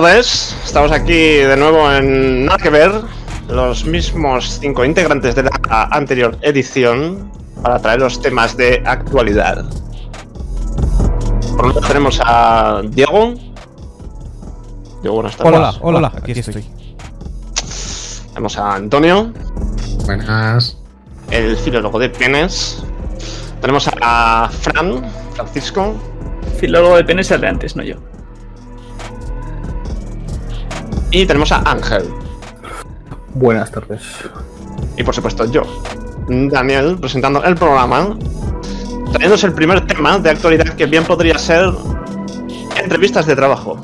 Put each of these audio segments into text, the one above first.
tardes. Estamos aquí de nuevo en Nada que ver, los mismos cinco integrantes de la anterior edición para traer los temas de actualidad. Por lo tanto tenemos a Diego. Diego, buenas tardes. Hola, hola, aquí estoy. Tenemos a Antonio, Buenas. el filólogo de penes. Tenemos a Fran, Francisco. Filólogo de penes el de antes, no yo. Y tenemos a Ángel. Buenas tardes. Y por supuesto yo, Daniel, presentando el programa, trayéndose el primer tema de actualidad que bien podría ser entrevistas de trabajo.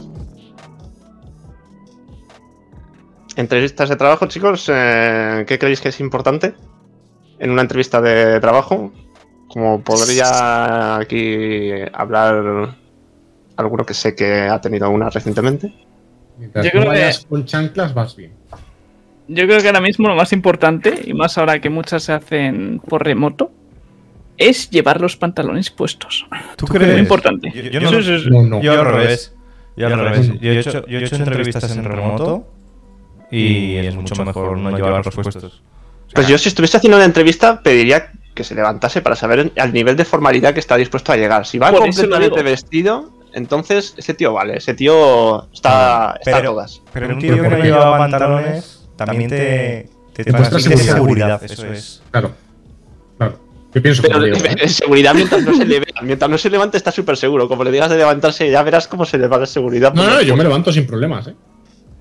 Entrevistas de trabajo, chicos, eh, ¿qué creéis que es importante en una entrevista de trabajo? Como podría aquí hablar alguno que sé que ha tenido una recientemente. Mientras Yo no que- con chanclas, vas bien. Yo creo que ahora mismo lo más importante, y más ahora que muchas se hacen por remoto, es llevar los pantalones puestos. ¿Tú Muy crees? importante. Yo, yo no- no. yo al revés. Yo al revés. Yo he hecho, yo he hecho entrevistas en remoto y es mucho mejor no llevar los puestos. Pues yo si estuviese haciendo una entrevista pediría que se levantase para saber al nivel de formalidad que está dispuesto a llegar. Si va eso completamente vestido, entonces ese tío vale, ese tío está, está a Pero- todas. Pero un tío que no lleva pantalones también te, te Te muestra transmite seguridad. seguridad. Eso es. Claro. Claro. Yo pienso Pero como Diego, ¿eh? en seguridad mientras no se le vea, mientras no se levante está súper seguro. Como le digas de levantarse ya verás cómo se le va la seguridad. No, no, yo me levanto sin problemas, ¿eh?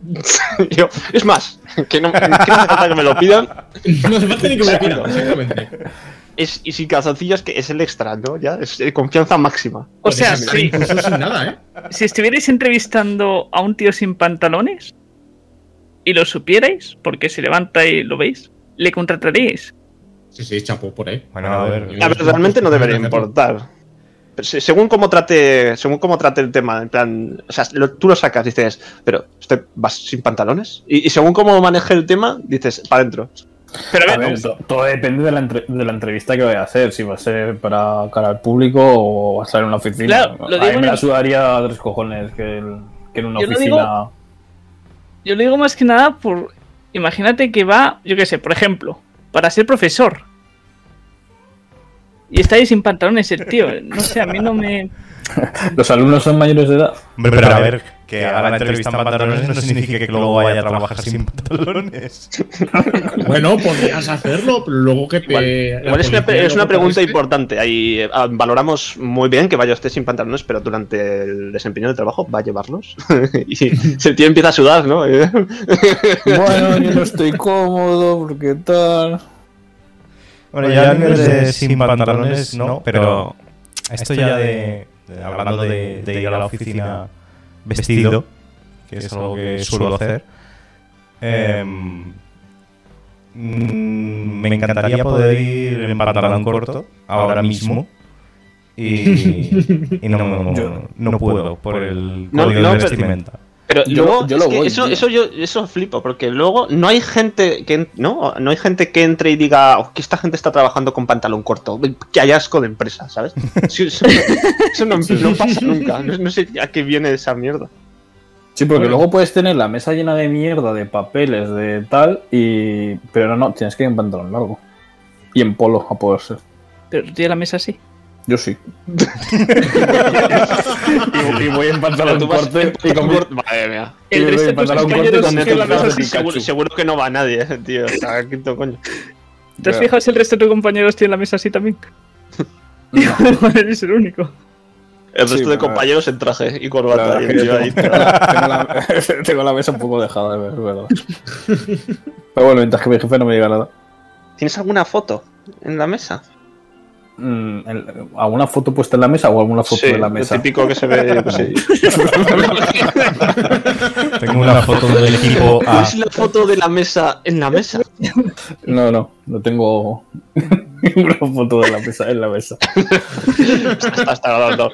Yo- es más, que no, que no hace falta que me lo pidan. No hace falta ni que me lo pidan, exactamente. Es, y sin calzoncillos que es el extra, ¿no? Ya, es eh, confianza máxima. O sea. Incluso sin nada, ¿eh? Si estuvierais entrevistando a un tío sin pantalones y lo supierais, porque se levanta y lo veis, le contrataríais. Sí, sí, chapo por ahí. Bueno, a ver. A ver, realmente no debería importar. Pero según cómo trate, según cómo trate el tema, en plan, o sea, lo- tú lo sacas, dices, pero ¿usted vas sin pantalones? Y, y según cómo maneje el tema, dices, para adentro. Pero a A ver, ver, to- todo depende de la, entre- de la entrevista que vaya a hacer, si va a ser para cara al público o va a estar en una oficina. Claro, lo a digo mí en me la sudaría a tres cojones que, el- que en una Yo lo oficina. yo lo digo más que nada por. Imagínate que va, yo qué sé, por ejemplo, para ser profesor. Y está ahí sin pantalones el tío. No sé, a mí no me. Los alumnos son mayores de edad. Hombre, pero a ver, que haga la entrevista en pantalones no significa que luego vaya a trabajar sin pantalones. Bueno, podrías hacerlo, pero luego que te. Igual, la igual es, una, es pregunta importante. Ahí eh, ah, valoramos muy bien que vaya usted sin pantalones, pero durante el desempeño del trabajo va a llevarlos. y si el tío empieza a sudar, ¿no? Bueno, yo no estoy cómodo porque tal. Bueno, ya a nivel de sin pantalones, no, pero esto ya de, de- hablando de, de ir a la oficina vestido, que es algo que suelo hacer, mm, me encantaría poder ir en pantalón corto ahora mismo. Y, y no, no, no puedo por el código no, de vestimenta. Pero Yo- luego, yo es lo que voy, eso, eso yo eso flipo, porque luego no hay gente que no, no hay gente que entre y diga "Oh, que esta gente está trabajando con pantalón corto, que hay asco de empresa, ¿sabes? Eso, eso no, no pasa nunca, no, no sé a qué viene esa mierda. Sí, porque luego puedes tener la mesa llena de mierda, de papeles, de tal, y. Pero no, no, tienes que ir en pantalón largo. Y en polo, a poder ser. Pero tiene la mesa así. Yo sí. y, y voy en pantalón Tú vas corto en y con Madre mía. y El voy resto en de pantalón compañeros con de Seguro, seguro que no va nadie, eh, tío. O sea, quinto coño. ¿Te has fijado si el resto de tus compañeros tienen la mesa así también? Eres el único. El resto Sí, de compañeros en traje y corbata. y yo ahí. tengo la, tengo la mesa un poco dejada, es verdad. Pero bueno, mientras que mi jefe no me diga nada. ¿Tienes alguna foto en la mesa? Mm, el- ¿Alguna foto puesta en la mesa o alguna foto Sí, de la lo mesa? típico que se ve. Tengo una foto del equipo A. ¿Cuál es la foto de la mesa en la mesa? No, no, no tengo ninguna foto de la mesa en la mesa. No.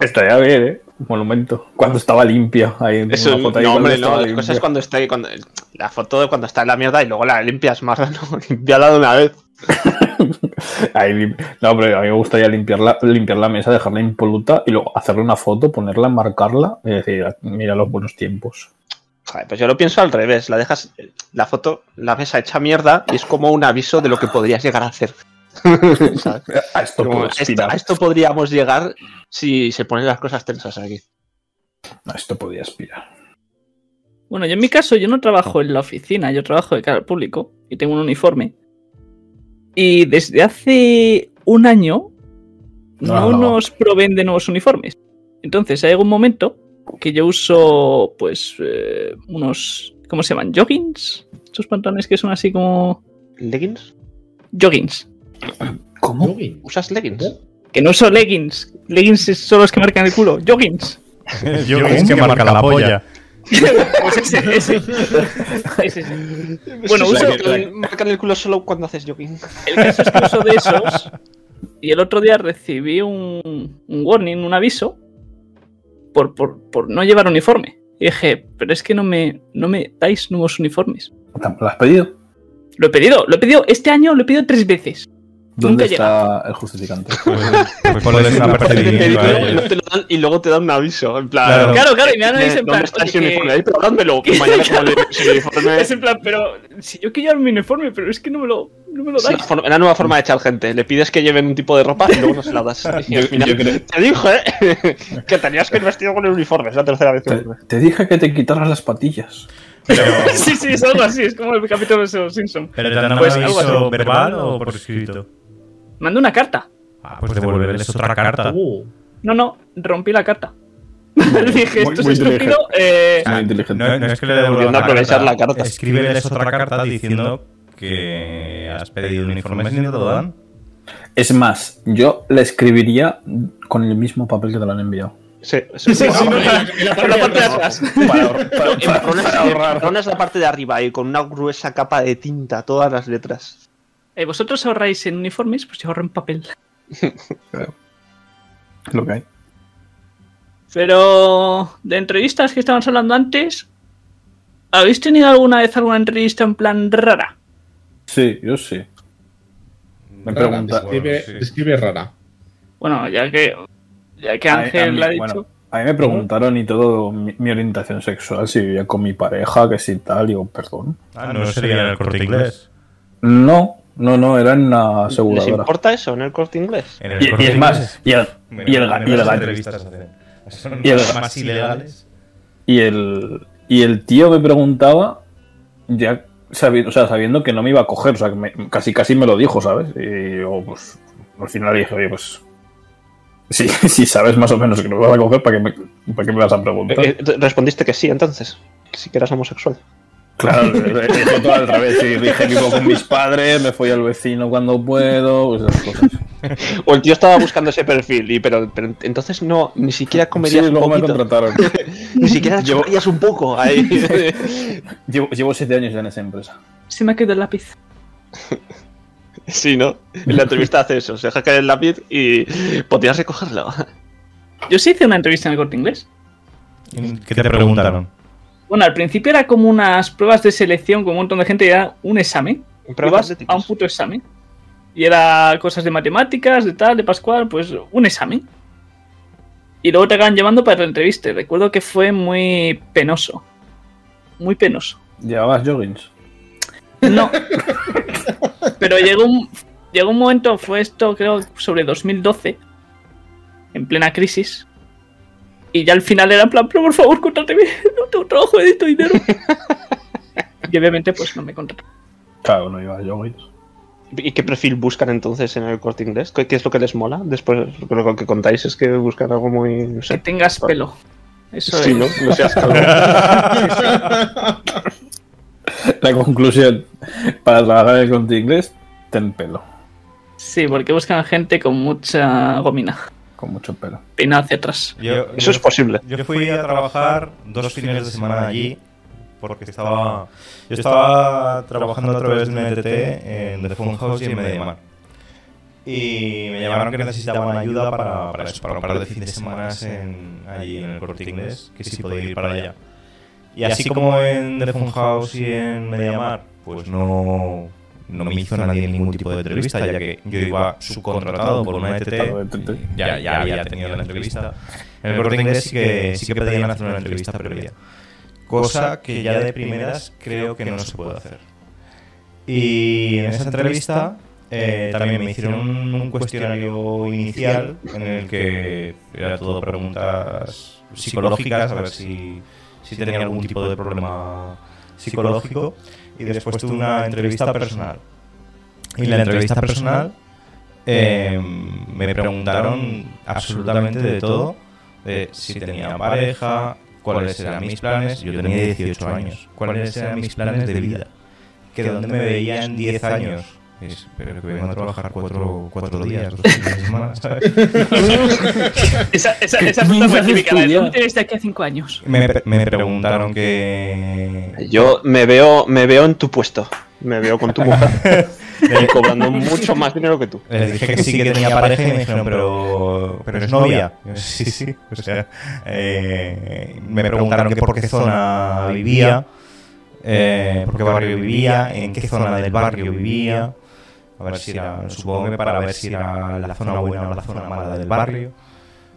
Estaría bien, ¿eh? Monumento. Cuando estaba limpia. Ahí en Eso, una foto ahí no, hombre, no. La cosa es cuando está ahí, cuando, la foto de cuando está en la mierda y luego la limpias más, ¿no? Limpiala de una vez. Ahí no, pero a mí me gustaría limpiar la, limpiar la mesa, dejarla impoluta y luego hacerle una foto, ponerla, marcarla y decir, mira los buenos tiempos. Joder, pues yo lo pienso al revés. La dejas, la foto, la mesa hecha mierda y es como un aviso de lo que podrías llegar a hacer. A esto Como, esto- a esto podríamos llegar si se ponen las cosas tensas aquí. A esto podría aspirar. Bueno, yo en mi caso, yo no trabajo en la oficina, yo trabajo de cara al público y tengo un uniforme. Y desde hace un año no, No. nos proveen de nuevos uniformes. Entonces, hay algún momento que yo uso, pues, eh, unos. ¿Cómo se llaman? ¿Joggings? Estos pantalones que son así como. ¿Leggings? Joggings. ¿Cómo? ¿Usas leggings? Que no uso leggings. Leggings son los que marcan el culo. Joggings. Es que marca la polla. Pues ese, ese. Ese, ese. Bueno, uso. que marcan el culo solo cuando haces jogging. El caso es que uso de esos. Y el otro día recibí un, un warning, un aviso, por, por, por no llevar uniforme. Y dije, pero es que no me, no me dais nuevos uniformes. ¿Lo has pedido? Lo he pedido, lo he pedido este año, lo he pedido tres veces. ¿Dónde está el justificante? Pues te lo dan- y luego te dan un aviso. En plan, Claro. Claro, claro, y me dan aviso en ¿dónde plan, está oye, ese que- uniforme? Ahí, pero dádmelo. que- Mañana como ese uniforme. Es en plan, pero si yo quiero llevar mi uniforme, pero es que no me lo, no me lo dais. forma- la nueva forma de echar gente. Le pides que lleven un tipo de ropa y luego no se la das. Y al Yo- final, yo creo- Te dije ¿eh? que tenías que ir vestido con el uniforme. Es la tercera vez que Te, te dije que te quitaras las patillas. Pero, Sí, sí, es algo así, es como el capítulo de los Simpson. pero te dan Pues un algo aviso así. verbal o por escrito. Mandé una carta. Ah, pues devolverles otra carta. Uh, No, no, rompí la carta. Dije, esto muy es estúpido. Eh, inteligente. No, no es que le devuelvan la carta. la carta. Escríbeles otra carta diciendo que has pedido un informe si no te lo dan. Es más, yo le escribiría con el mismo papel que te lo han enviado. Sí, sí, sí. sí, no, en la- en la la parte de atrás. Para, para- El para- marrón es, para ahorrar. es la parte de arriba y con una gruesa capa de tinta todas las letras. Eh, vosotros ahorráis en uniformes, pues yo ahorro en papel. Lo que hay. Pero de entrevistas que estábamos hablando antes, ¿habéis tenido alguna vez alguna entrevista en plan rara? Sí, yo sí. Me rara, pregunta. describe, sí. describe rara. Bueno, ya que, ya que A mí- Ángel a mí- le ha bueno, dicho. a mí me preguntaron y todo mi, mi orientación sexual, si vivía con mi pareja, que si tal, digo, perdón. Ah, no sería en el corte inglés. No, no, no, era en una ¿Les aseguradora. importa eso en el corte inglés? En el Y, es Inglés. más, y el, Bueno, y el, y el son y el- más ilegales. y el y el tío me preguntaba, ya sabiendo, o sea, sabiendo que no me iba a coger, o sea, que me- casi casi me lo dijo, ¿sabes? Y yo, pues, al final dije, oye, pues, si, si sabes más o menos que no me vas a coger, ¿para qué me, para qué me vas a preguntar? Eh, eh, respondiste que sí, entonces. Que sí que eras homosexual. Claro, dije todo al revés. Y dije vivo con mis padres, me fui al vecino cuando puedo, pues esas cosas. O el tío estaba buscando ese perfil, y, pero, pero entonces no, ni siquiera Sí, comerías un luego me poquito. contrataron. Ni siquiera Llevo- un poco ahí. Llevo, llevo siete años ya en esa empresa. Se me ha quedado el lápiz. sí, ¿no? En la entrevista hace eso, se deja caer el lápiz y podrías recogerlo. Yo sí hice una entrevista en el corte inglés. ¿Qué te preguntaron? Bueno, al principio era como unas pruebas de selección con un montón de gente y era un examen. Ibas a un puto examen. Y era cosas de matemáticas, de tal, de Pascual, pues un examen. Y luego te acaban llevando para la entrevista. Recuerdo que fue muy penoso. Muy penoso. ¿Llevabas joggings? No. Pero llegó un, llegó un momento, fue esto creo sobre 2012, en plena crisis. Y ya al final era en plan, pero por favor, contráteme, no tengo trabajo, necesito dinero. y obviamente pues no me contrató. Claro, no llevas joggings. ¿Y qué perfil buscan entonces en el corte inglés? ¿Qué, es lo que les mola? Después lo que contáis es que buscan algo muy. No Que tengas pelo. Eso Sí, es. ¿no? No seas calvo. La conclusión, para trabajar en el conte inglés, ten pelo, Sí, porque buscan gente con mucha gomina. Con mucho pelo. Peinada hacia atrás. Yo- Eso yo- es posible. Yo fui a trabajar dos fines de semana allí porque estaba yo estaba trabajando a través de un ETT en The Funhouse y en Mediamar. Y me llamaron que necesitaban ayuda para, para eso, para un par de fines de semana en, allí en el corte inglés, que sí podía ir para allá. Y así como en The Funhouse y en Mediamar, pues no, no me hizo nadie ningún tipo de entrevista, ya que yo iba subcontratado por una ETT, ya, ya había tenido la entrevista. En el corte inglés sí que, sí que pedían hacer una entrevista previa, cosa que ya de primeras creo que no se puede hacer. Y en esa entrevista eh, también me hicieron un cuestionario inicial en el que era todo preguntas psicológicas, a ver si, si tenía algún tipo de problema psicológico. Y después tuve una entrevista personal. Y en la entrevista personal eh, me preguntaron absolutamente de todo, de si tenía pareja, cuáles eran mis planes. Yo tenía 18 años. ¿Cuáles eran mis planes de vida? Que donde me veía en 10 años es, pero que vengo a trabajar cuatro, cuatro días, dos de semana, ¿sabes? esa, esa, esa pregunta fue típica. la de, ¿Cómo te ves de aquí a cinco años? Me, me preguntaron que... Yo me veo, me veo en tu puesto. Me veo con tu mujer. cobrando mucho más dinero que tú. Les dije que sí que tenía pareja y me dijeron, pero, pero es novia. Sí, sí. O sea, eh, me preguntaron que por qué zona vivía, eh, por qué barrio vivía, en qué zona del barrio vivía. A ver si era, supongo que para ver si era la zona buena o la zona mala del barrio.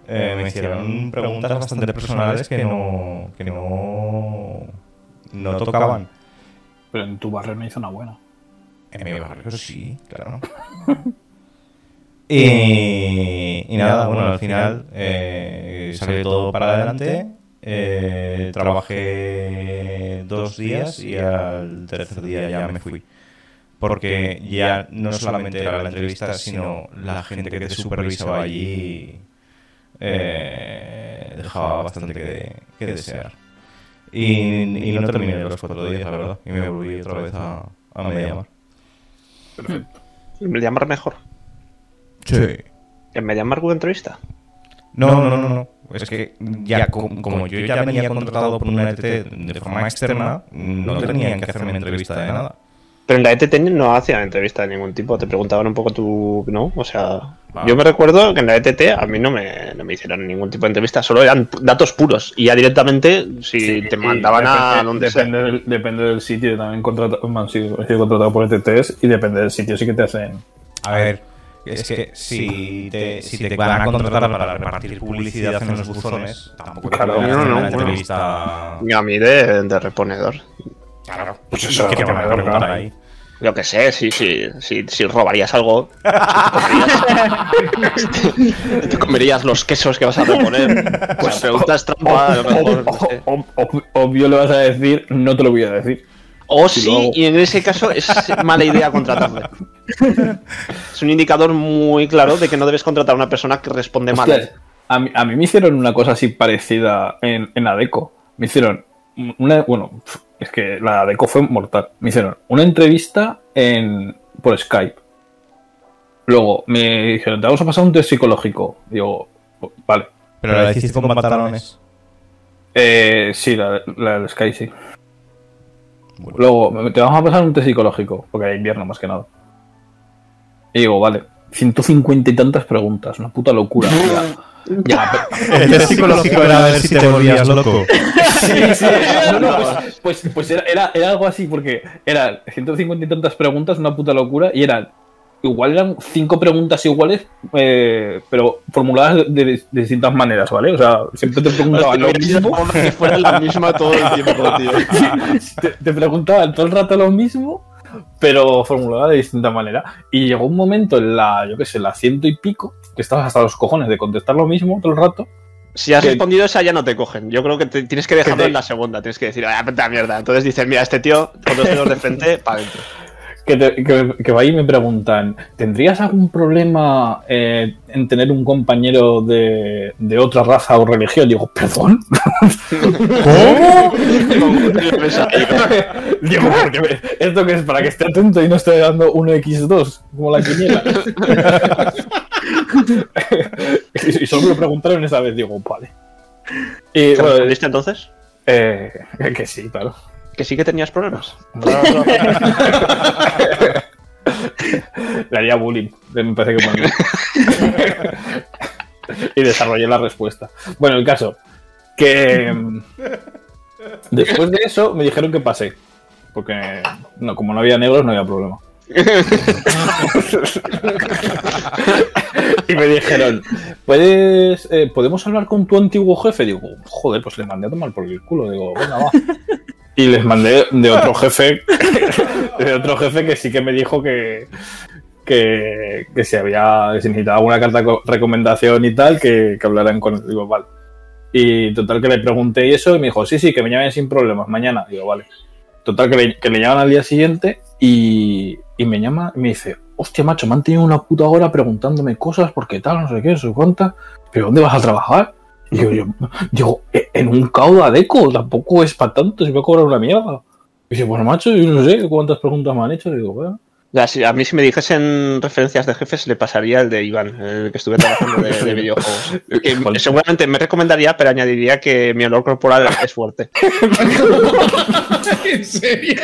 Eh, me hicieron preguntas bastante personales que no, que no, no tocaban. Pero en tu barrio no hay zona buena. En mi barrio sí, claro. y, y, nada, bueno, al final eh, salió todo para adelante. Eh, trabajé dos días y al tercer día ya me fui porque ya no solamente era la entrevista, sino la gente que te supervisaba allí eh, dejaba bastante que, desear. Y, no terminé los cuatro días, la verdad, y me volví otra vez a, a Mediamar. Perfecto. ¿Mediamar mejor? Sí. ¿En Mediamar hubo entrevista? No, no, no, no, no. Es que ya como, yo ya venía contratado por una ETT de forma externa, no tenían que hacerme entrevista de nada. Pero en la ETT no hacían entrevista de ningún tipo, te preguntaban un poco tú, ¿no? O sea, yo me recuerdo que en la ETT a mí no me, no me hicieron ningún tipo de entrevista, solo eran datos puros y ya directamente si te mandaban a donde depende Del, depende del sitio, también contratado, bueno, sí, he sido contratado por ETTs y depende del sitio sí que te hacen. A ver, es que si te, si te van a contratar para repartir publicidad en los buzones, tampoco te claro, no, no, una entrevista. A mí de, de reponedor. Claro, pues eso, que te van a preguntar ahí. Yo que sé, si, si, si, si robarías algo, te comerías, los quesos que vas a reponer. Pues preguntas trampa, lo mejor. obvio le vas a decir, no te lo voy a decir. O sí, y en ese caso es mala idea contratarle. es un indicador muy claro de que no debes contratar a una persona que responde mal. A mí, a mí, me hicieron una cosa así parecida en, en ADECO. Me hicieron una, bueno, es que la deco fue mortal. Me hicieron una entrevista en, por Skype. Luego me dijeron, te vamos a pasar un test psicológico. Digo, vale. ¿Pero la hiciste con pantalones? Eh, sí, la, la del Skype sí. Luego, te vamos a pasar un test psicológico, porque hay invierno más que nada. Y digo, vale, 150 y tantas preguntas, una puta locura. Ya, el test psicológico era a ver si te volvías loco. Sí, sí. No, no, pues, pues, pues era, era, algo así, porque eran 150 y tantas preguntas, una puta locura, y eran. Igual eran cinco preguntas iguales, eh, pero formuladas de, de, distintas maneras, ¿vale? O sea, siempre te preguntaban lo mismo. Que fuera la misma todo el tiempo, tío. Te, te preguntaban todo el rato lo mismo, pero formulada de distinta manera. Y llegó un momento en la, yo qué sé, la ciento y pico, que estabas hasta los cojones de contestar lo mismo todo el rato. Si has respondido esa ya no te cogen. Yo creo que tienes que dejarlo en la segunda. Tienes que decir, ah, puta mierda. Entonces dices, mira, este tío con dos dedos de frente, para adentro que, va ahí y me preguntan, ¿tendrías algún problema eh, en tener un compañero de, de, otra raza o religión? Digo, ¿perdón? ¿Cómo? Digo, porque esto que es para que esté atento y no esté dando 1x2, como la quiniela. y solo me lo preguntaron esa vez, digo, vale. Y, bueno, entonces? Eh, que sí, claro que sí que tenías problemas. Le haría bullying, me parece que Y desarrollé la respuesta. Bueno, el caso, que después de eso me dijeron que pasé. Porque no, como no había negros, no había problema. y me dijeron, ¿puedes, eh, ¿podemos hablar con tu antiguo jefe? Digo, joder, pues le mandé a tomar por el culo. Digo, venga, va. Y les mandé de otro jefe, de otro jefe que sí que me dijo que, que, que si había, si necesitaba alguna carta de recomendación y tal, que, que hablaran con él. Digo, vale. Y total que le pregunté y eso, y me dijo, sí, sí, que me llamen sin problemas, mañana. Digo, vale. Total que le, que le llaman al día siguiente y, y me llama y me dice, hostia, macho, me han tenido una puta hora preguntándome cosas, porque tal, no sé qué, no sé cuánta, pero ¿dónde vas a trabajar? Y yo, yo digo, "E- en un cauda deco, tampoco es para tanto, se me va a cobrar una mierda. Y dice, bueno, macho, yo no sé cuántas preguntas me han hecho. Digo, bueno. A mí si me dijesen referencias de jefes le pasaría el de Iván, el que estuve trabajando de, de videojuegos. Que seguramente me recomendaría, pero añadiría que mi olor corporal es fuerte. ¿En serio?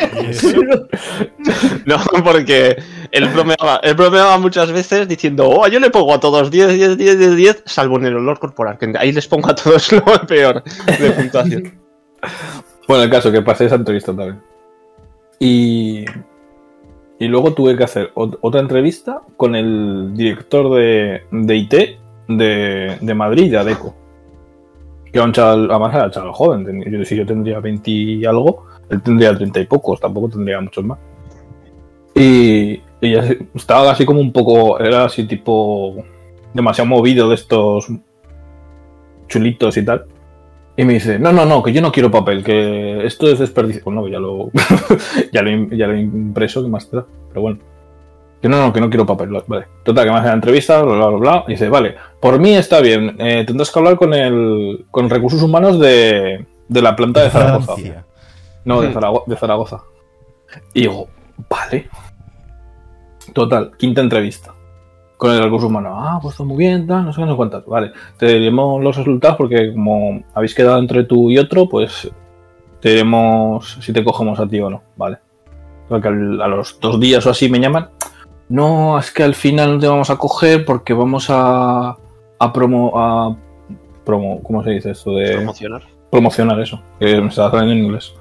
No, porque él bromeaba, él bromeaba muchas veces diciendo, oh, yo le pongo a todos 10, 10, 10, 10, 10, salvo en el olor corporal, que ahí les pongo a todos lo peor de puntuación. Bueno, el caso, que pasé esa entrevista también. Y, y luego tuve que hacer ot- otra entrevista con el director de, de IT de, de Madrid, de ADECO. Que era un chaval, además era un chaval joven. Yo, si yo tendría 20 y algo, él tendría 30 y pocos, tampoco tendría muchos más. Y, y estaba así como un poco, era así tipo demasiado movido de estos chulitos y tal. Y me dice, no, no, no, que yo no quiero papel, que esto es desperdicio. Bueno, ya lo, ya lo, ya lo he impreso, que más te da. Pero bueno. Que no, no, que no quiero papel. Vale. Total, que me hace la entrevista, bla, bla, bla, bla. Y dice, vale, por mí está bien. eh, tendrás que hablar con el con recursos humanos de, de la planta de Zaragoza. Francia. No, de, Zarago- de Zaragoza. Y digo, vale. Total, quinta entrevista. Con el recurso humano. Ah, pues está muy bien, tal, no sé no cuántas. Vale, te diremos los resultados porque como habéis quedado entre tú y otro, pues te diremos si te cogemos a ti o no. Vale. Porque al- a los dos días o así me llaman. No, es que al final no te vamos a coger porque vamos a, a promo... A, promo ¿Cómo se dice esto? De Promocionar. promocionar eso, que me estaba saliendo en inglés.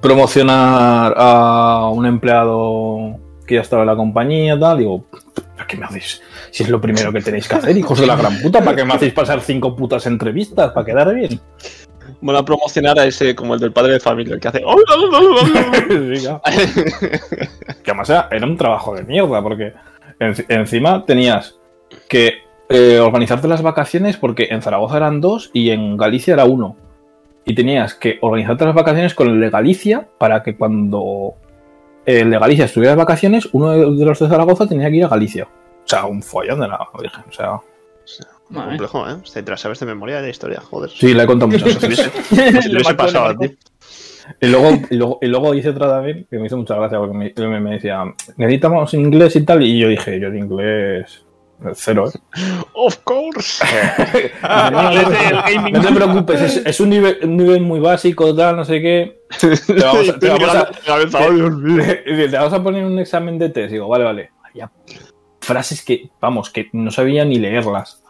Promocionar a un empleado que ya estaba en la compañía, tal, digo, ¿para qué me hacéis? Si es lo primero que tenéis que hacer, hijos de la gran puta, ¿para qué me hacéis pasar cinco putas entrevistas? ¿Para quedar bien? Bueno, a promocionar a ese como el del padre de familia, el que hace. Que además era, era un trabajo de mierda, porque en- encima tenías que eh, organizarte las vacaciones, porque en Zaragoza eran dos y en Galicia era uno. Y tenías que organizarte las vacaciones con el de Galicia para que cuando el de Galicia estuviera de vacaciones, uno de los de Zaragoza tenía que ir a Galicia. O sea, un follón de la Virgen. O sea, Madre. complejo, ¿eh? Te la sabes de memoria de la historia, joder. sí, le he contado muchas veces. Si hubiese pasado a marcó. ti. Y luego, y, luego, y luego hice otra también que me hizo mucha gracia porque me, me- me decía, necesitamos inglés y tal. Y yo dije, yo de inglés cero, ¿eh? Of course. No, te preocupes, es, es un, nivel, un nivel muy básico, tal, no sé qué. Te vamos, a- te vamos a, cabeza, Dios mío. te vamos a poner un examen de test. Digo, vale, vale. Había frases que, vamos, que no sabía ni leerlas.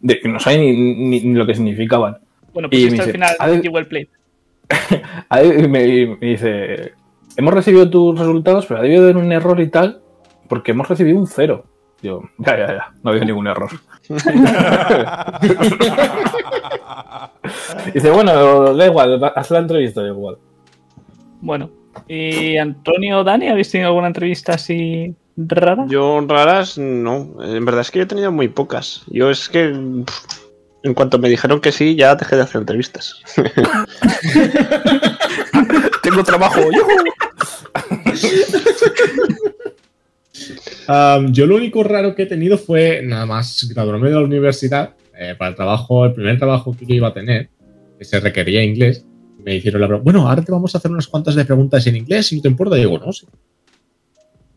De, no sabía ni, ni- ni lo que significaban. Bueno, Y pues me esto al final a ver- igual play. Ahí me, me dice, hemos recibido tus resultados, pero ha debido haber un error y tal, porque hemos recibido un cero. Yo, ya, ya, ya, no ha habido ningún error. dice, bueno, da igual, haz la entrevista, da igual. Bueno. ¿Y Antonio Dani, habéis tenido alguna entrevista así rara? Yo raras, no. En verdad es que yo he tenido muy pocas. Yo es que. pff, En cuanto me dijeron que sí, ya dejé de hacer entrevistas. Tengo trabajo, Um, yo lo único raro que he tenido fue nada más graduarme de la universidad eh, para el trabajo, el primer trabajo que yo iba a tener, que se requería inglés. Me hicieron la pregunta, bueno, ahora te vamos a hacer unas cuantas de preguntas en inglés, si no te importa. Y digo, no, sí.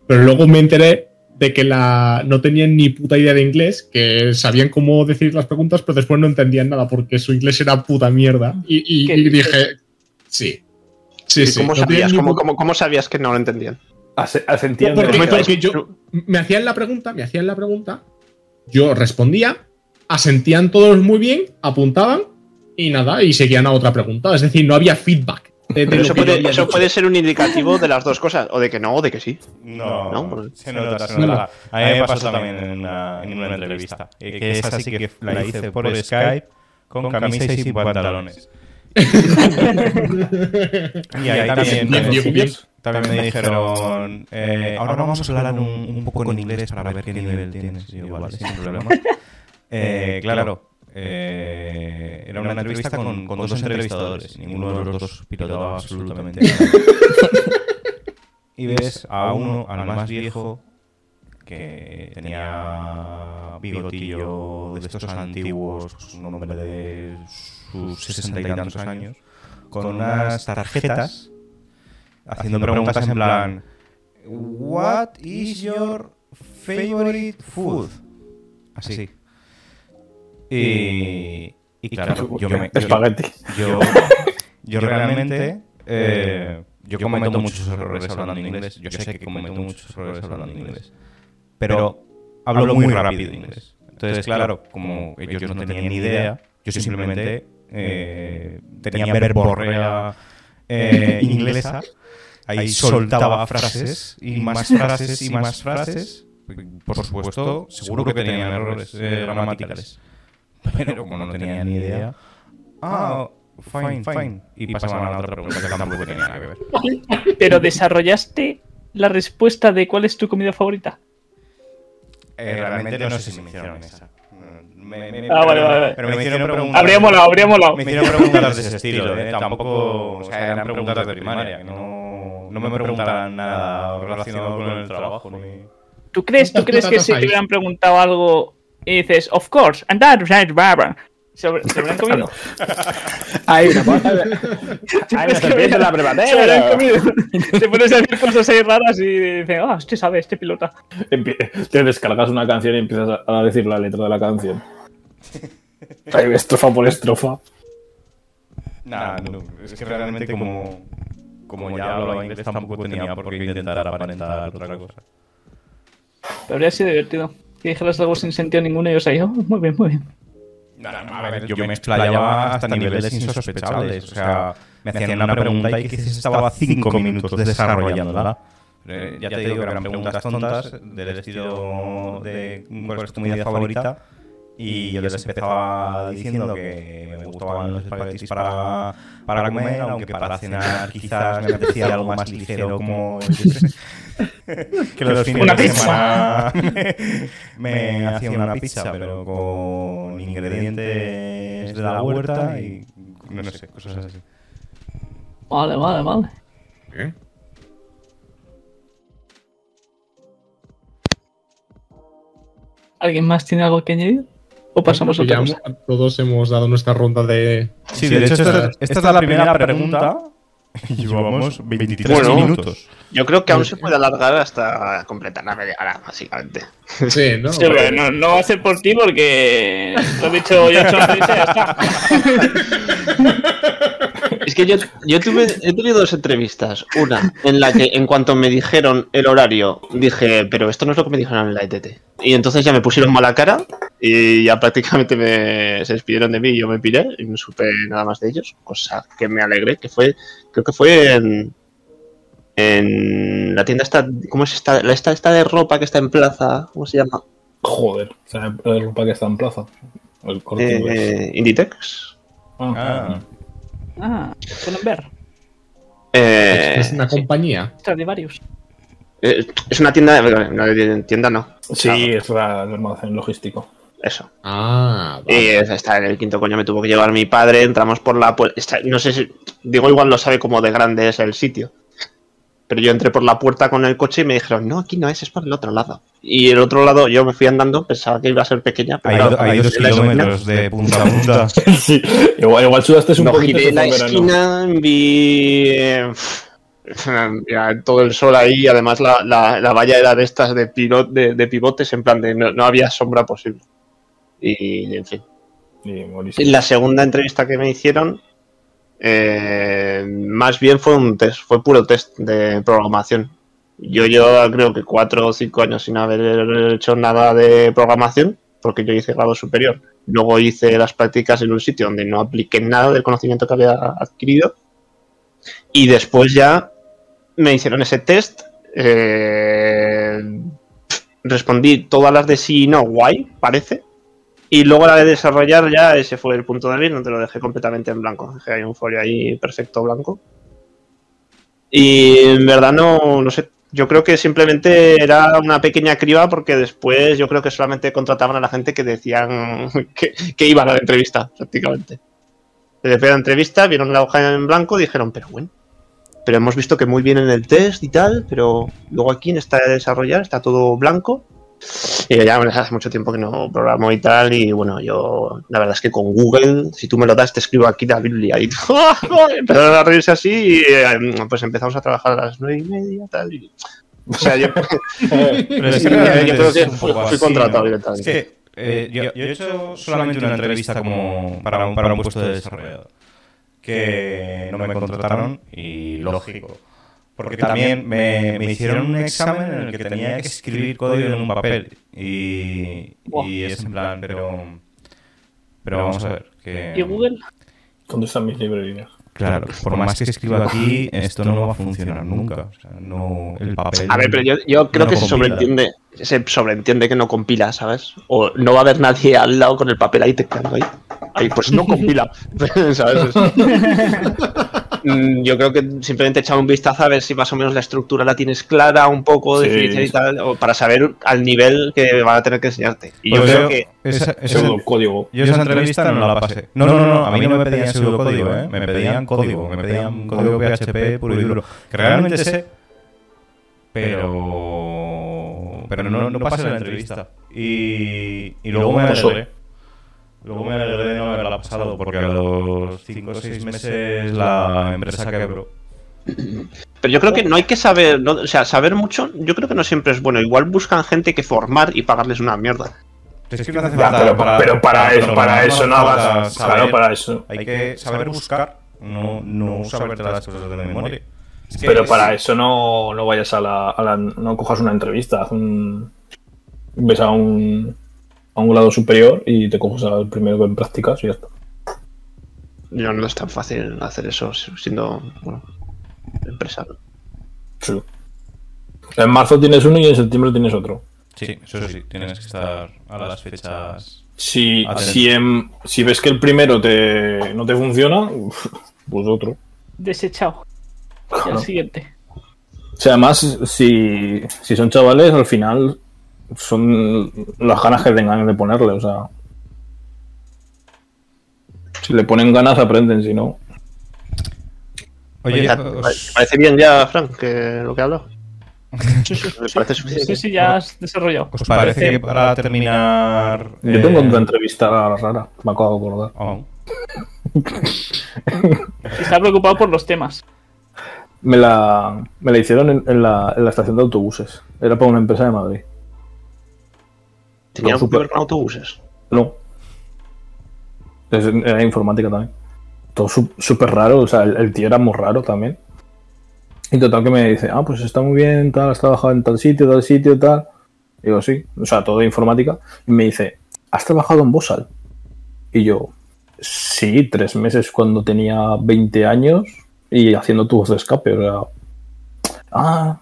Pero luego me enteré de que la, no tenían ni puta idea de inglés, que sabían cómo decir las preguntas, pero después no entendían nada porque su inglés era puta mierda. Y, dije, sí. Sí, ¿Y sí. ¿Cómo, no sabías, ni cómo, puta- cómo- cómo sabías que no lo entendían? Asentía porque, me- porque yo me hacían la pregunta, me hacían la pregunta, yo respondía, asentían todos muy bien, apuntaban y nada, y seguían a otra pregunta. Es decir, no había feedback. Pero eso, puede, eso puede, ser un indicativo de las dos cosas, o de que no, o de que sí. No, no se nota, se nota. A mí me pasó también en una, en una entrevista. Que esa sí que la hice por Skype con camisa y sin pantalones. y ahí también, también me dijeron, eh, ahora vamos a hablar un, un poco en inglés para ver qué nivel tienes. igual, sin problema. Eh, claro, eh, era una entrevista con, con, dos entrevistadores. Ninguno de los dos pilotaba absolutamente nada. y ves a uno, al más viejo, que tenía bigotillo de estos antiguos, un hombre de sus sesenta y tantos años, con unas tarjetas haciendo preguntas en plan What is your favorite food? Así. Y, y claro, yo me. Yo, yo, realmente. Eh, yo cometo muchos errores hablando en inglés. Yo sé que cometo muchos errores hablando en inglés. Pero hablo muy rápido inglés. Entonces, claro, como ellos no tenían ni idea, yo simplemente eh, tenía verborrea eh, inglesa. Ahí soltaba frases y más frases y más frases. Por supuesto, seguro que tenían errores gramaticales. Pero como no tenía ni idea. Ah, fine, fine. Y pasaban a la otra pregunta que tampoco tenía nada que ver. Pero desarrollaste la respuesta de cuál es tu comida favorita. Eh, realmente no sé si me hicieron esa. Me, me, ah, vale, vale. Pero me hicieron preguntas. Habría molado, habría molado. Me hicieron preguntas de ese estilo, ¿eh? Tampoco. O sea, eran preguntas de primaria. No, no me preguntaban nada relacionado con el trabajo. Ni... ¿Tú crees, ¿tú crees que si te hubieran preguntado algo y dices, of course, and that is barbara. ¿Se, ¿Se habrán comido? Hay una cosa. Hay una serpiente en la prematera. Se habrán comido. Te pones a decir cosas ahí raras y dices, ah, oh, este sabe, este pilota. Te descargas una canción y empiezas a decir la letra de la canción. Ahí estrofa por estrofa. Nah, no, es que realmente como, como ya hablo inglés tampoco tenía por qué intentar aparentar otra cosa. Pero habría sido divertido que dijeras algo sin sentido ninguno y yo ahí, oh, muy bien, muy bien. No, no, a ver, yo me explayaba hasta niveles insospechables. O sea, me hacían una pregunta y quizás estaba cinco minutos desarrollándola. Eh, ya te digo que eran preguntas tontas del estilo de cuál es tu comida favorita y yo les empezaba diciendo que me gustaban los espaguetis para, para comer, aunque para cenar quizás me apetecía algo más ligero como que los fines de semana me, hacía una pizza, pero con ingredientes de la huerta y no, sé, cosas así. Vale, vale, vale. ¿Qué? ¿Alguien más tiene algo que añadir? ¿O pasamos a otra cosa? Todos hemos dado nuestra ronda de. Sí, de, hecho, esta, es la primera pregunta. Y llevamos 23 minutos. Yo creo que aún se puede alargar hasta completar la media hora, básicamente. Sí, ¿no? no, no, va a ser por ti porque lo he dicho yo, hecho la ya está. Es que yo, yo tuve, he tenido dos entrevistas. Una en la que, en cuanto me dijeron el horario, dije, pero esto no es lo que me dijeron en la ETT. Y entonces ya me pusieron mala cara y ya prácticamente me, se despidieron de mí y yo me piré y no supe nada más de ellos. Cosa que me alegré, que fue, creo que fue en, en la tienda esta, ¿cómo es esta? La esta, esta de ropa que está en plaza, ¿cómo se llama? Joder, o la ropa que está en plaza. El eh, Inditex. Ah. ah. Ah, pueden ver. Eh, es una compañía. de varios. Eh, es una tienda, una tienda no. Sí, es el almacén logístico. Eso. Ah, vale. Y está en el quinto coño, me tuvo que llevar mi padre, entramos por la puerta. No sé si. Digo, igual no sabe cómo de grande es el sitio. Pero yo entré por la puerta con el coche y me dijeron, no, aquí no es, es por el otro lado. Y el otro lado, yo me fui andando, pensaba que iba a ser pequeña. Pero hay, dos kilómetros de punta a punta. sí, igual, igual sudaste un no, poquito. Giré la esquina, vi eh, todo el sol ahí, además la, la, valla era de estas de, pilot, de, pivotes, en plan de no, había sombra posible. Y, en fin. Y la segunda entrevista que me hicieron, eh, más bien fue un test, fue puro test de programación. Yo llevaba creo que cuatro o cinco años sin haber hecho nada de programación, porque yo hice grado superior. Luego hice las prácticas en un sitio donde no apliqué nada del conocimiento que había adquirido. Y después ya me hicieron ese test. eh, respondí todas las de sí y no, guay, parece. Y luego la de desarrollar ya ese fue el punto débil, donde lo dejé completamente en blanco. Dejé ahí un folio ahí perfecto blanco. Y en verdad no, no sé. Yo creo que simplemente era una pequeña criba porque después yo creo que solamente contrataban a la gente que decían que, que iban a la entrevista, prácticamente. Después de la entrevista, vieron la hoja en blanco y dijeron, pero bueno, pero hemos visto que muy bien en el test y tal, pero luego aquí en esta de desarrollar está todo blanco. Y ya hace mucho tiempo que no programo y tal, y bueno, yo la verdad es que con Google, si tú me lo das, te escribo aquí la Biblia y empezaron a reírse así y eh, pues empezamos a trabajar a las nueve y media tal, y, o sea, yo, Pero es que yo realmente creo que es un fui, contratado ¿no? directamente. Es que eh, yo, yo he hecho solamente una entrevista como para un, para un puesto de desarrollador que no me contrataron y lógico. Porque también me, me hicieron un examen en el que tenía que escribir código en un papel y, y es en plan, pero, pero vamos a ver. Que, ¿Y Google? ¿Dónde están mis librerías? Claro, por más que escriba aquí, esto no va a funcionar nunca. O sea, no, el papel. A ver, pero yo, yo creo no que se sobreentiende, se sobreentiende que no compila, ¿sabes? O no va a haber nadie al lado con el papel ahí tecleando ahí. Ahí, pues no compila, ¿sabes? Mm, Yo creo que simplemente echar un vistazo a ver si más o menos la estructura la tienes clara, un poco Sí, y tal, o para saber al nivel que van a tener que enseñarte. Y yo creo que esa- esa- Pseudocódigo. Yo esa entrevista no la pasé. No, no, no, a mí no me pedían pseudocódigo, ¿eh? Me pedían código, me pedían código PHP puro y duro. Que realmente sé, pero... Pero no, no pasé la entrevista. Y, y luego me Pasó. Luego me alegré de no haberla pasado, porque a los 5 o 6 meses la empresa quebró. Pero yo creo que no hay que saber, no- o sea, saber mucho, yo creo que no siempre es bueno. Igual buscan gente que formar y pagarles una mierda. Es que no hace falta pero, pero para, eso, pero para no eso hagas. falta saber. Claro, para eso. Hay que saber buscar, no, no saberte las cosas de memoria. Es que Pero es- para eso no, no vayas a la, a la- No cojas una entrevista. Haz un. Ves a un. A un grado superior y te coges al primero que practicas y ya está. No, no es tan fácil hacer eso siendo bueno, empresario. Sí. En marzo tienes uno y en septiembre tienes otro. Sí, eso sí, tienes que estar a las fechas. Si, si, en- si ves que el primero te, no te funciona, pues otro. Desechado. Y Claro. al siguiente. O sea, además, si, si son chavales, al final son las ganas que tengan de ponerle. O sea, si le ponen ganas, aprenden. Si no, Oye, os- ¿Parece bien ya, Frank, que lo que he hablado? Parece suficiente. Sí, sí, ya has desarrollado. ¿os parece que para terminar. yo tengo eh, otra entrevista rara. Me acabo de acordar. oh, está preocupado por los temas. Me la, me la hicieron en, en la, en la estación de autobuses. Era para una empresa de Madrid. ¿Tenía No, algo que súper- ver con autobuses? No. Es- Era informática también. Todo su- súper raro, o sea, el, el tío era muy raro también. Y total que me dice, ah, pues está muy bien, tal, has trabajado en tal sitio, tal sitio, tal. Digo, sí, o sea, todo de informática. Y me dice, ¿has trabajado en Bosal? Y yo, sí, tres meses cuando tenía 20 años y haciendo tubos de escape, o sea. Ah,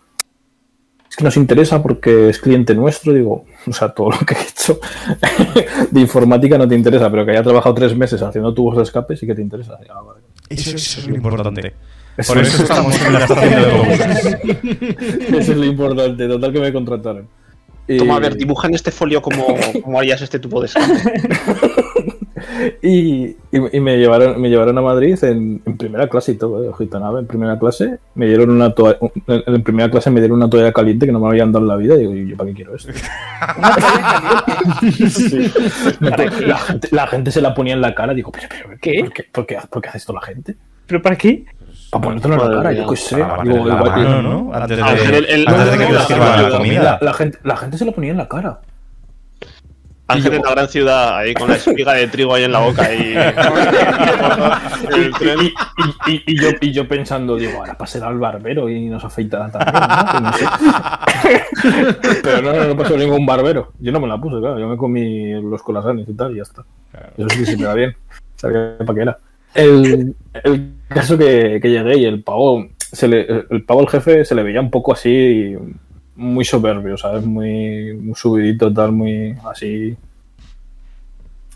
es que nos interesa porque es cliente nuestro, digo, o sea, todo lo que he hecho de informática no te interesa, pero que haya trabajado tres meses haciendo tubos de escape sí que te interesa. Ah, vale. Eso, eso es lo importante. Eso Por es- eso estamos en la estación de. Eso es lo importante, total que me contrataron. Y, Toma, a ver, dibuja en este folio cómo, cómo harías este tubo de escape. y, y- y me llevaron me llevaron a Madrid en, en primera clase y todo, eh, ojito nave, en primera clase me dieron una toalla, en, en primera clase me dieron una toalla caliente que no me habían dado en la vida y digo, ¿y yo para qué quiero esto? Sí. la, gente, la gente se la ponía en la cara, digo, pero, pero ¿Qué? ¿Por qué, por qué, por qué hace esto la gente? ¿Pero para qué? Para ponértelo en la cara, yo qué sé. La. Antes de, A ver, el- el- antes de que te no, la la, comida. la gente, la gente se lo ponía en la cara. Ángel en la gran ciudad, ahí con la espiga de trigo ahí en la boca y. Y, y- y- y yo, y yo pensando, digo, ahora pasará al barbero y nos afeitará también. ¿no? Que no sé. Pero no, no, no pasó ningún barbero. Yo no me la puse, claro. Yo me comí los colasanes y tal y ya está. Eso sí se me da bien. Sabía para qué era. El, el caso que, que llegué y el pavo, se le, el pavo, el jefe, se le veía un poco así, muy soberbio, ¿sabes? Muy, muy subidito, tal, muy así.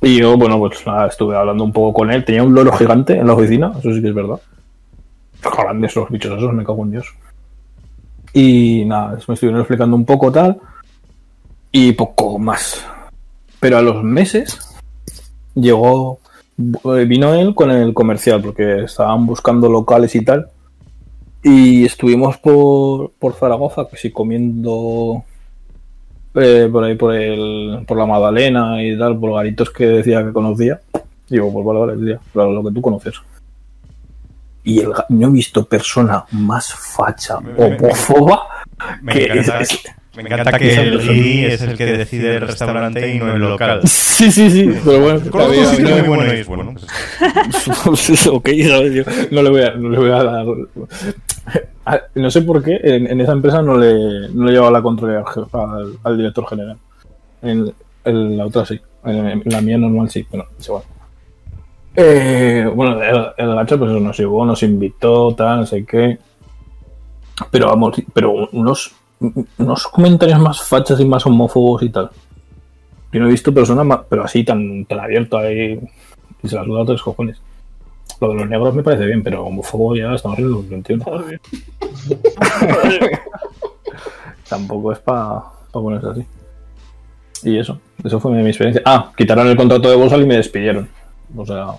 Y yo, bueno, pues nada, estuve hablando un poco con él. Tenía un loro gigante en la oficina, eso sí que es verdad. Grandes los bichos esos, me cago en Dios. Y nada, me estuvieron explicando un poco tal. Y poco más. Pero a los meses llegó, vino él con el comercial, porque estaban buscando locales y tal. Y estuvimos por, por Zaragoza, que sí, comiendo eh, por ahí por, el, por la Magdalena y tal, por garitos que decía que conocía. Digo, pues vale, vale, claro, lo que tú conoces. Y el, no he visto persona más facha homófoba Me que encanta, es- me encanta que el guiri es el que decide el restaurante y no el local. Sí, sí, sí, pero bueno. Conozco un sitio muy bueno y es bueno. pues, ok, ¿sabes? Yo no le voy a, no le voy a dar. No sé por qué en, en esa empresa no le, no le llevaba la controlera al, jefe- al, al director general. En, en la otra sí. En, en la mía normal sí, bueno, es igual. Eh, bueno, el, el gacho pues eso, nos llevó, nos invitó, tal, no sé qué. Pero vamos, pero unos, unos comentarios más fachas y más homófobos y tal. Yo no he visto personas más, pero así tan, tan abierto ahí y se las duda a tres cojones. Lo de los negros me parece bien, pero homófobo ya estamos en el 2021. Joder. Tampoco es para ponerse así. Y eso, eso fue mi, mi experiencia. Ah, quitaron el contrato de Bolsal y me despidieron. O sea.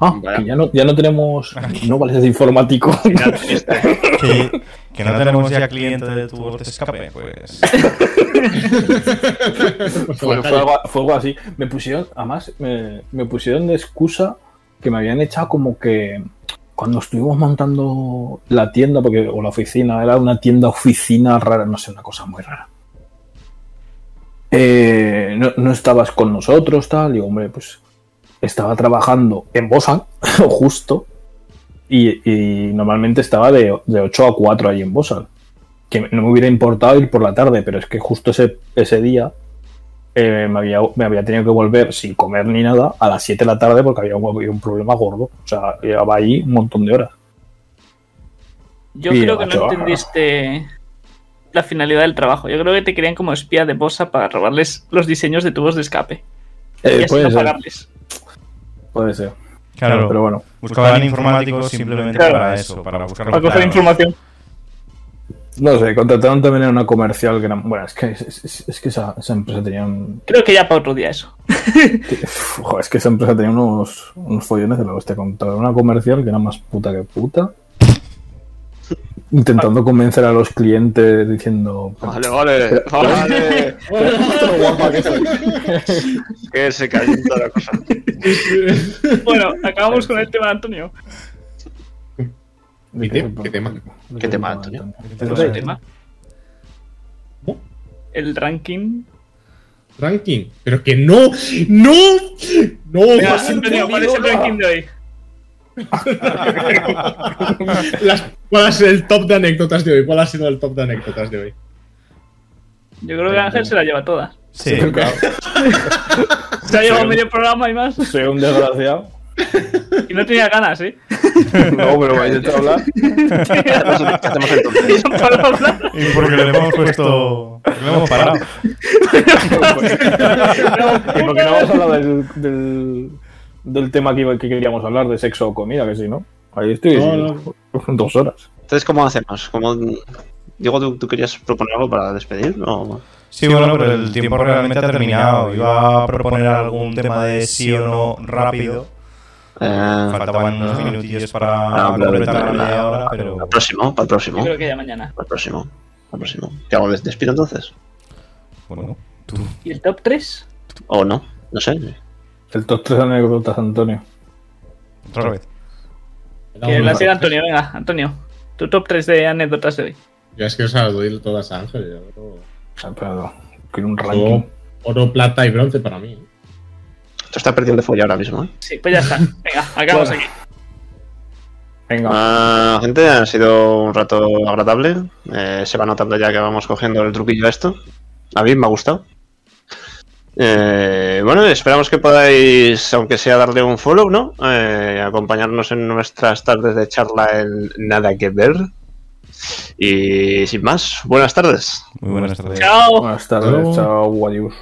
Ah, Vaya. que ya no, ya no tenemos. No vales de informático. que, que no tenemos ya cliente de tu de escape, pues. Fue, fue algo, fue algo así. Me pusieron, además, me, me pusieron de excusa que me habían echado como que cuando estuvimos montando la tienda, porque, o la oficina, era una tienda oficina rara, no sé, una cosa muy rara. Eh, no, no estabas con nosotros, tal, y hombre, pues estaba trabajando en Bosan, justo, y, y normalmente estaba de, de 8 a 4 ahí en Bosan. Que no me hubiera importado ir por la tarde, pero es que justo ese, ese día eh, me, había, me había tenido que volver sin comer ni nada a las 7 de la tarde porque había un, había un problema gordo. O sea, llevaba ahí un montón de horas. Yo Y creo que no entendiste la finalidad del trabajo. Yo creo que te querían como espía de Bosa para robarles los diseños de tubos de escape. y Eh, así no pagarles. Puede ser. Claro, pero bueno. buscaban informáticos simplemente Claro. para eso, para buscar Para coger información. No sé, contrataron también a una comercial que era. Bueno, es que, es, es- es que esa, esa empresa tenía un. Creo que ya para otro día eso. Uf, es que esa empresa tenía unos, unos follones de la hostia. Contrataron una comercial que era más puta que puta. Intentando convencer a los clientes diciendo. Vale, vale, vale. "Pero guapa que soy". que se cayó toda la cosa. Bueno, acabamos con el tema de Antonio. ¿De ¿Qué te- qué tema? ¿Qué tema, Antonio? Tenemos el tema. El ranking. Ranking. Pero que no. ¡No! ¡No! Venga, Antonio, ¿cuál es el ranking de hoy? Las- ¿Cuál ha sido el top de anécdotas de hoy? ¿Cuál ha sido el top de anécdotas de hoy? Yo creo que Ángel se la lleva toda. Sí, Se ha llevado medio programa y más. Soy un desgraciado. Y no tenía ganas, ¿eh? No, pero vais a hecho hablar. ¿Qué hacemos entonces? Y porque le hemos puesto. Le hemos parado. ¿Y por qué no vamos a hablar del, del, del tema que, iba- que queríamos hablar, de sexo o comida? Que sí, ¿no? Ahí estoy No, dos horas. Entonces, ¿cómo hacemos? ¿Cómo... Diego, ¿tú, tú querías proponer algo para despedir? ¿O... Sí, bueno, pero el tiempo realmente ha terminado. Iba a proponer algún tema de sí o no rápido. Eh, Faltaban unos minutillos para Ah, vale, completar la media hora, pero. Para el próximo, para el próximo. Yo Para creo que ya mañana. el próximo. Para el próximo. ¿Qué hago? ¿Les despido entonces? Bueno, tú. ¿Y el top 3? ¿O no? No sé. El top 3 anécdotas, Antonio. Otra vez. Que la siga Antonio, venga, Antonio. Tu top 3 de anécdotas de hoy. Yo es que os las doy todas a Ángel. yo sea, pero quiero un ranking. Oro, oro, plata y bronce para mí. Esto está perdiendo de folla ahora mismo, ¿eh? Sí, pues ya está. Venga, acabamos Bueno. aquí. Venga. Ah, gente, ha sido un rato agradable. Eh, se va notando ya que vamos cogiendo el truquillo a esto. A mí me ha gustado. Eh, bueno, esperamos que podáis, aunque sea darle un follow, ¿no? Eh, acompañarnos en nuestras tardes de charla en Nada que Ver. Y sin más, buenas tardes. Muy buenas tardes. Chao. Buenas tardes, chao, adiós.